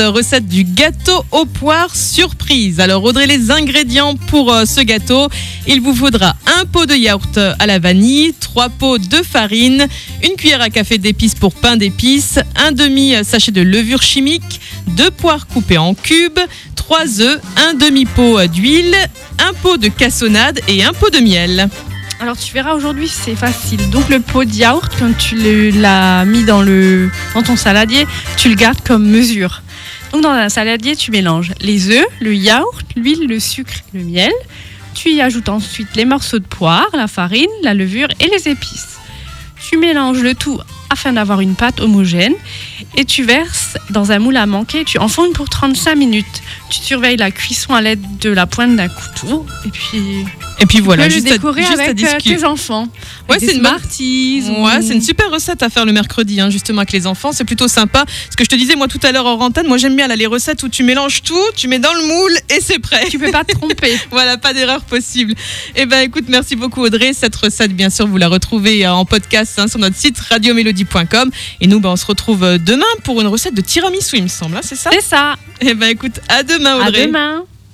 recette du gâteau aux poires surprise. Alors Audrey, les ingrédients pour euh, ce gâteau, il vous faudra un pot de yaourt à la vanille, trois pots de farine, une cuillère à café d'épices pour pain d'épices, un demi sachet de levure chimique, deux poires coupées en cubes, trois œufs, un demi pot d'huile, un pot de cassonade et un pot de miel. Alors tu verras aujourd'hui c'est facile. Donc le pot de yaourt, quand tu l'as mis dans, le, dans ton saladier, tu le gardes comme mesure. Dans un saladier, tu mélanges les œufs, le yaourt, l'huile, le sucre, le miel. Tu y ajoutes ensuite les morceaux de poire, la farine, la levure et les épices. Tu mélanges le tout afin d'avoir une pâte homogène et tu verses dans un moule à manquer. Tu enfournes pour 35 minutes. Tu surveilles la cuisson à l'aide de la pointe d'un couteau et puis et puis voilà, juste le décorer à, juste à avec euh, discuter. tes enfants. Ouais, c'est une ou- Ouais, c'est une super recette à faire le mercredi, hein, justement avec les enfants. C'est plutôt sympa. Ce que je te disais moi tout à l'heure en rentane, moi j'aime bien là, les recettes où tu mélanges tout, tu mets dans le moule et c'est prêt. Tu peux pas te tromper. Voilà, pas d'erreur possible. Eh ben, écoute, merci beaucoup Audrey. Cette recette, bien sûr, vous la retrouvez euh, en podcast hein, sur notre site radiomélodie.com. Et nous, ben, on se retrouve euh, demain pour une recette de tiramisu, il me semble. hein, c'est ça? C'est ça. Eh ben, écoute, à demain À Audrey. demain.